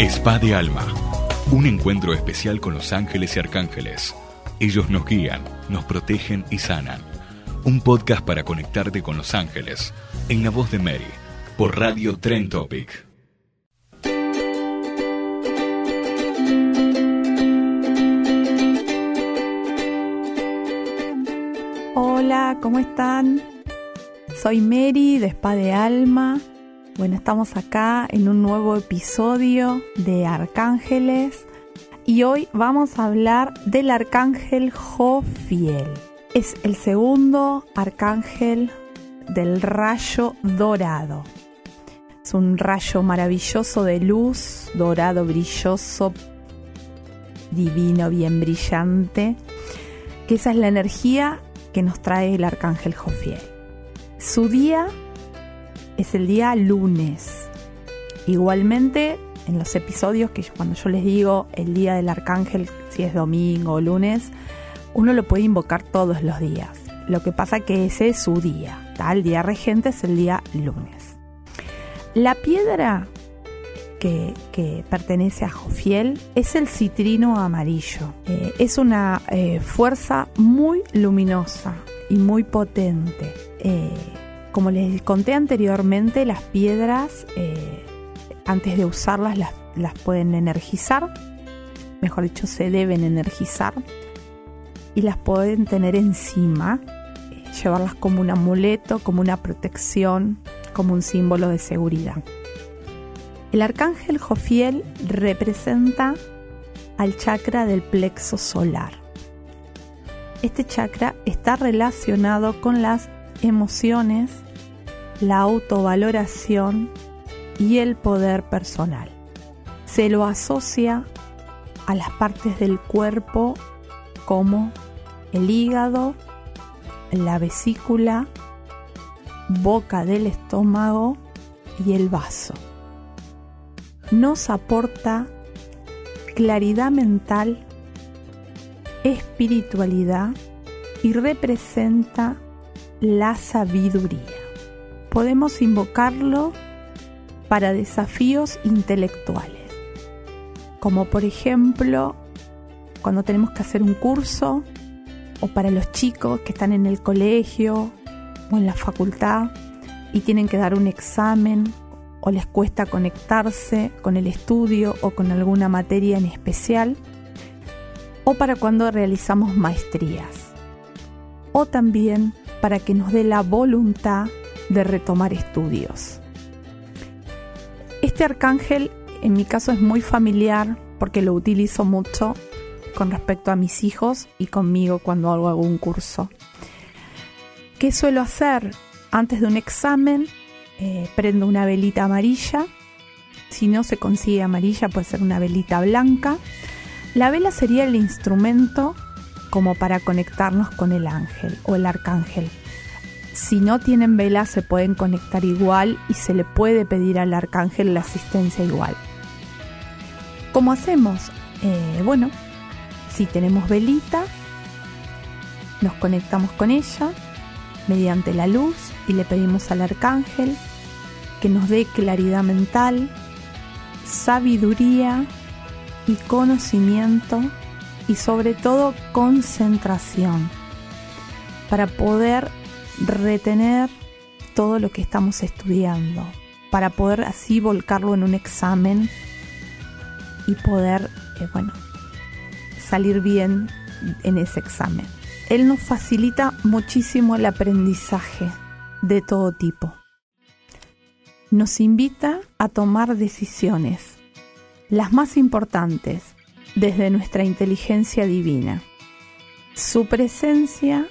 Spa de Alma. Un encuentro especial con los ángeles y arcángeles. Ellos nos guían, nos protegen y sanan. Un podcast para conectarte con los ángeles. En la voz de Mary. Por Radio Tren Topic. Hola, ¿cómo están? Soy Mary de Spa de Alma. Bueno, estamos acá en un nuevo episodio de Arcángeles y hoy vamos a hablar del arcángel Jofiel. Es el segundo arcángel del rayo dorado. Es un rayo maravilloso de luz, dorado, brilloso, divino, bien brillante, que esa es la energía que nos trae el arcángel Jofiel. Su día es el día lunes. Igualmente, en los episodios que cuando yo les digo el día del arcángel, si es domingo o lunes, uno lo puede invocar todos los días. Lo que pasa que ese es su día. El día regente es el día lunes. La piedra que, que, pertenece a Jofiel es el citrino amarillo. Eh, es una eh, fuerza muy luminosa y muy potente. Eh, como les conté anteriormente, las piedras, eh, antes de usarlas, las, pueden energizar. Mejor dicho, se deben energizar. Y las pueden tener encima, eh, llevarlas como un amuleto, como una protección, como un símbolo de seguridad. El arcángel Jofiel representa al chakra del plexo solar. Este chakra está relacionado con las emociones, la autovaloración y el poder personal. Se lo asocia a las partes del cuerpo como el hígado, la vesícula, boca del estómago y el vaso nos aporta claridad mental, espiritualidad y representa la sabiduría. Podemos invocarlo para desafíos intelectuales, como por ejemplo cuando tenemos que hacer un curso o para los chicos que están en el colegio o en la facultad y tienen que dar un examen o les cuesta conectarse con el estudio o con alguna materia en especial, o para cuando realizamos maestrías, o también para que nos dé la voluntad de retomar estudios. Este arcángel en mi caso es muy familiar porque lo utilizo mucho con respecto a mis hijos y conmigo cuando hago algún curso. ¿Qué suelo hacer? Antes de un examen eh, prendo una velita amarilla. Si no se consigue amarilla, puede ser una velita blanca. La vela sería el instrumento como para conectarnos con el ángel o el arcángel. Si no tienen vela, se pueden conectar igual y se le puede pedir al arcángel la asistencia igual. ¿Cómo hacemos? Eh, bueno, si tenemos velita, nos conectamos con ella mediante la luz y le pedimos al arcángel que nos dé claridad mental, sabiduría y conocimiento y sobre todo concentración para poder retener todo lo que estamos estudiando, para poder así volcarlo en un examen y poder, eh, bueno, salir bien en ese examen. Él nos facilita muchísimo el aprendizaje de todo tipo nos invita a tomar decisiones, las más importantes, desde nuestra inteligencia divina. Su presencia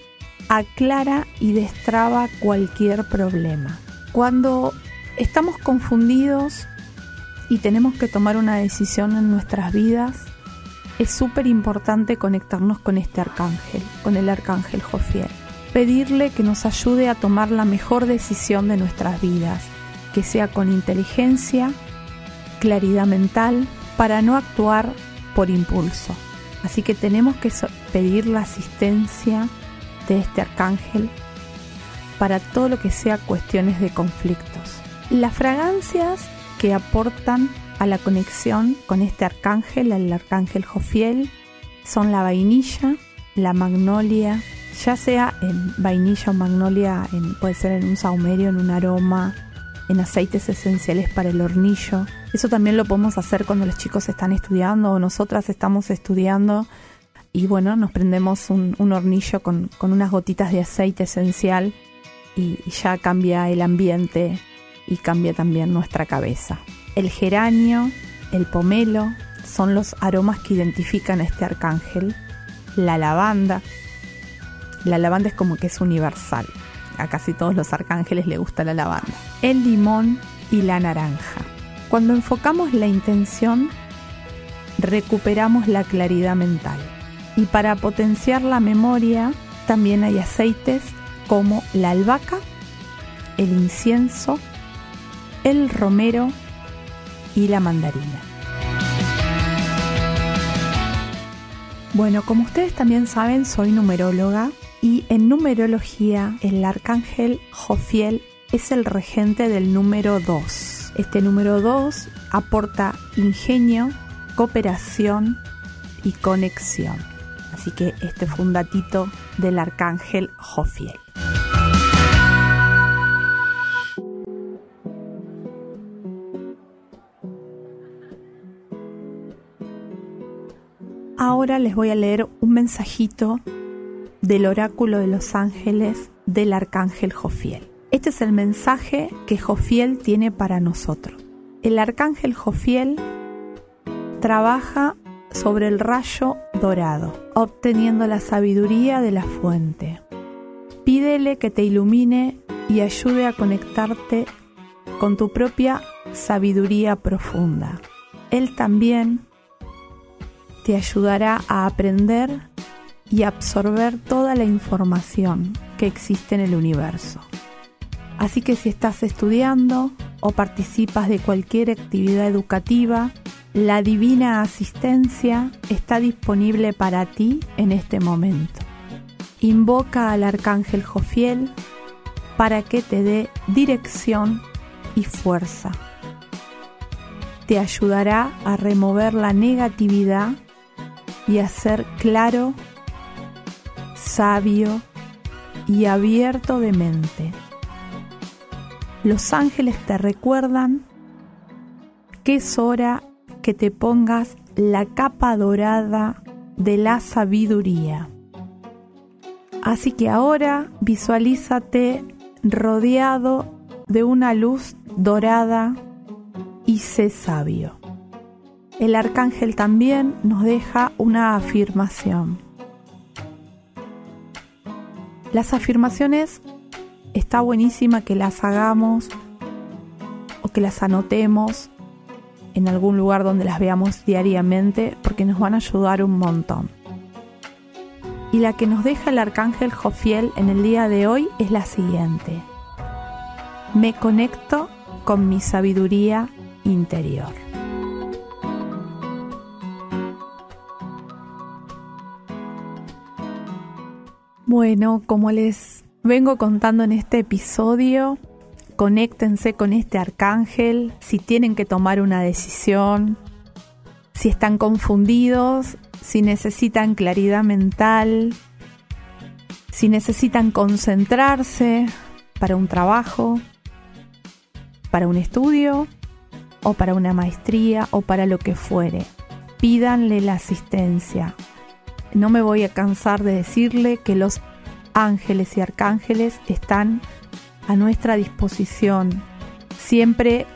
aclara y destraba cualquier problema. Cuando estamos confundidos y tenemos que tomar una decisión en nuestras vidas, es súper importante conectarnos con este arcángel, con el arcángel Jofiel. Pedirle que nos ayude a tomar la mejor decisión de nuestras vidas, que sea con inteligencia, claridad mental, para no actuar por impulso. Así que tenemos que pedir la asistencia de este arcángel para todo lo que sea cuestiones de conflictos. Las fragancias que aportan a la conexión con este arcángel, el arcángel Jofiel, son la vainilla, la magnolia, ya sea en vainilla o magnolia, puede ser en un saumerio, en un aroma, en aceites esenciales para el hornillo. Eso también lo podemos hacer cuando los chicos están estudiando o nosotras estamos estudiando y bueno, nos prendemos un, hornillo con, unas gotitas de aceite esencial y, y ya cambia el ambiente y cambia también nuestra cabeza. El geranio, el pomelo son los aromas que identifican a este arcángel. La lavanda. La lavanda es como que es universal. A casi todos los arcángeles le gusta la lavanda. El limón y la naranja. Cuando enfocamos la intención, recuperamos la claridad mental. Y para potenciar la memoria, también hay aceites como la albahaca, el incienso, el romero y la mandarina. Bueno, como ustedes también saben, soy numeróloga y en numerología el arcángel Jofiel es el regente del número 2. Este número 2 aporta ingenio, cooperación y conexión. Así que este fue un datito del arcángel Jofiel. Ahora les voy a leer un mensajito del oráculo de los ángeles del arcángel Jofiel. Este es el mensaje que Jofiel tiene para nosotros. El arcángel Jofiel trabaja sobre el rayo dorado, obteniendo la sabiduría de la fuente. Pídele que te ilumine y ayude a conectarte con tu propia sabiduría profunda. Él también te ayudará a aprender y absorber toda la información que existe en el universo. Así que si estás estudiando o participas de cualquier actividad educativa, la divina asistencia está disponible para ti en este momento. Invoca al arcángel Jofiel para que te dé dirección y fuerza. Te ayudará a remover la negatividad y a ser claro, sabio y abierto de mente. Los ángeles te recuerdan que es hora que te pongas la capa dorada de la sabiduría. Así que ahora visualízate rodeado de una luz dorada y sé sabio. El arcángel también nos deja una afirmación. Las afirmaciones está buenísima que las hagamos o que las anotemos en algún lugar donde las veamos diariamente porque nos van a ayudar un montón. Y la que nos deja el arcángel Jofiel en el día de hoy es la siguiente. Me conecto con mi sabiduría interior. Bueno, como les vengo contando en este episodio, conéctense con este arcángel si tienen que tomar una decisión, si están confundidos, si necesitan claridad mental, si necesitan concentrarse para un trabajo, para un estudio o para una maestría o para lo que fuere. Pídanle la asistencia no me voy a cansar de decirle que los ángeles y arcángeles están a nuestra disposición, siempre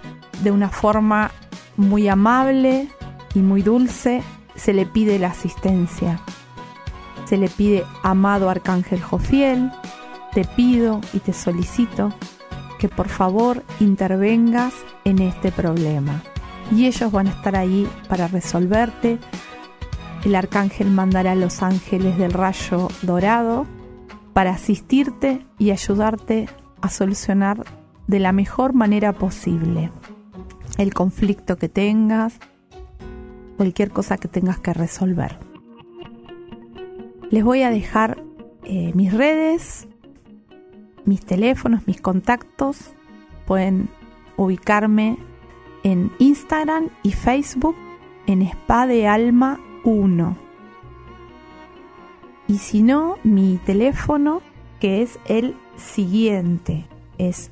de una forma muy amable y muy dulce se le pide la asistencia. Se le pide, amado Arcángel Jofiel, te pido y te solicito que por favor intervengas en este problema. y ellos van a estar ahí para resolverte. El arcángel mandará a los ángeles del rayo dorado para asistirte y ayudarte a solucionar de la mejor manera posible el conflicto que tengas, cualquier cosa que tengas que resolver. Les voy a dejar eh, mis redes, mis teléfonos, mis contactos. Pueden ubicarme en Instagram y Facebook en Spa de Alma 1. Y si no, mi teléfono que es el siguiente es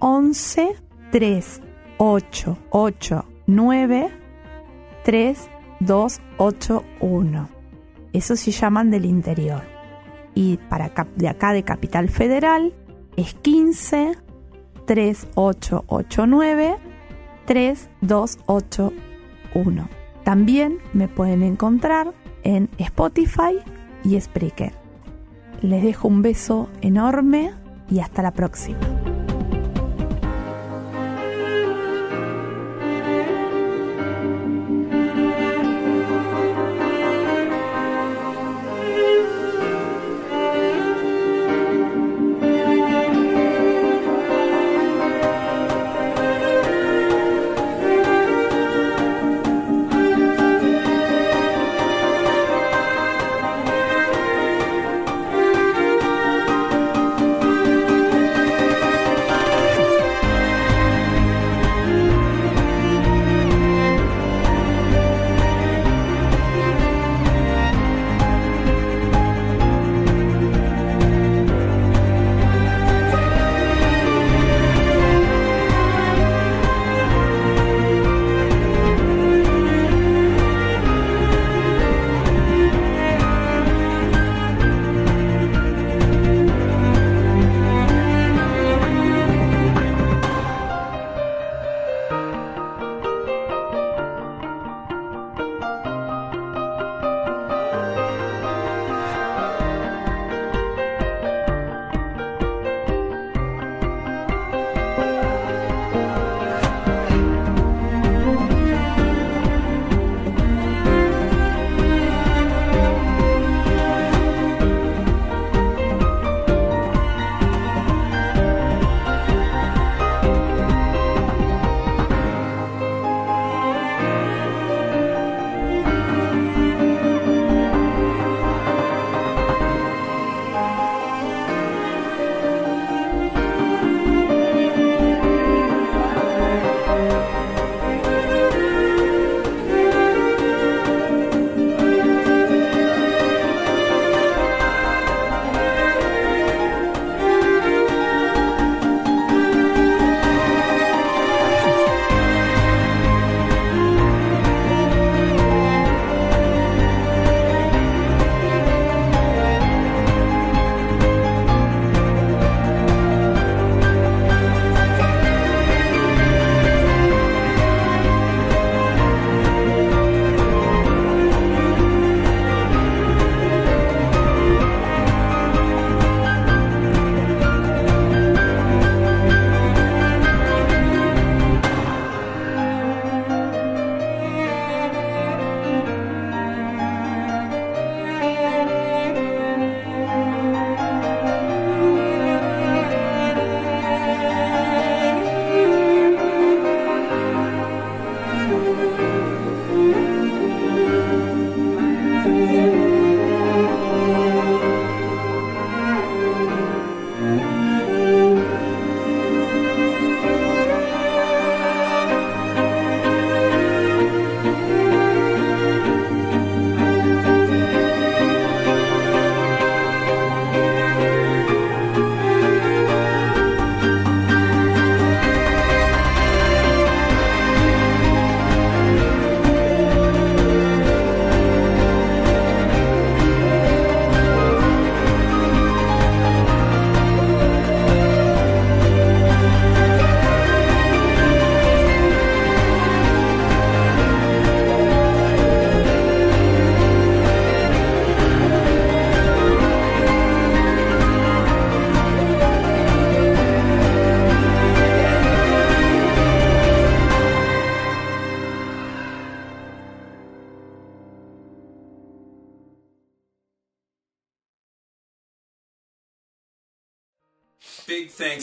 11 3 8 8 9 3 2 8 1. Eso se llaman del interior. Y para de acá de Capital Federal es 15 3889 3281. También me pueden encontrar en Spotify y Spreaker. Les dejo un beso enorme y hasta la próxima.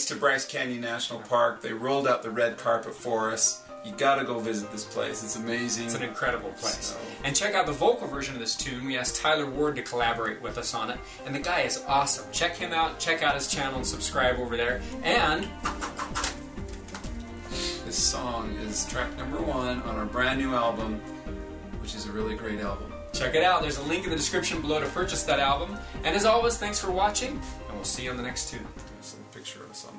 To Bryce Canyon National Park. They rolled out the red carpet for us. You gotta go visit this place. It's amazing. It's an incredible place. So- And check out the vocal version of this tune. We asked Tyler Ward to collaborate with us on it, and the guy is awesome. Check him out, check out his channel, and subscribe over there. And This song is track number one on our brand new album, which is a really great album. check it out. There's a link in the description below to purchase that album. And as always, thanks for watching, and we'll see you on the next tune. Picture of on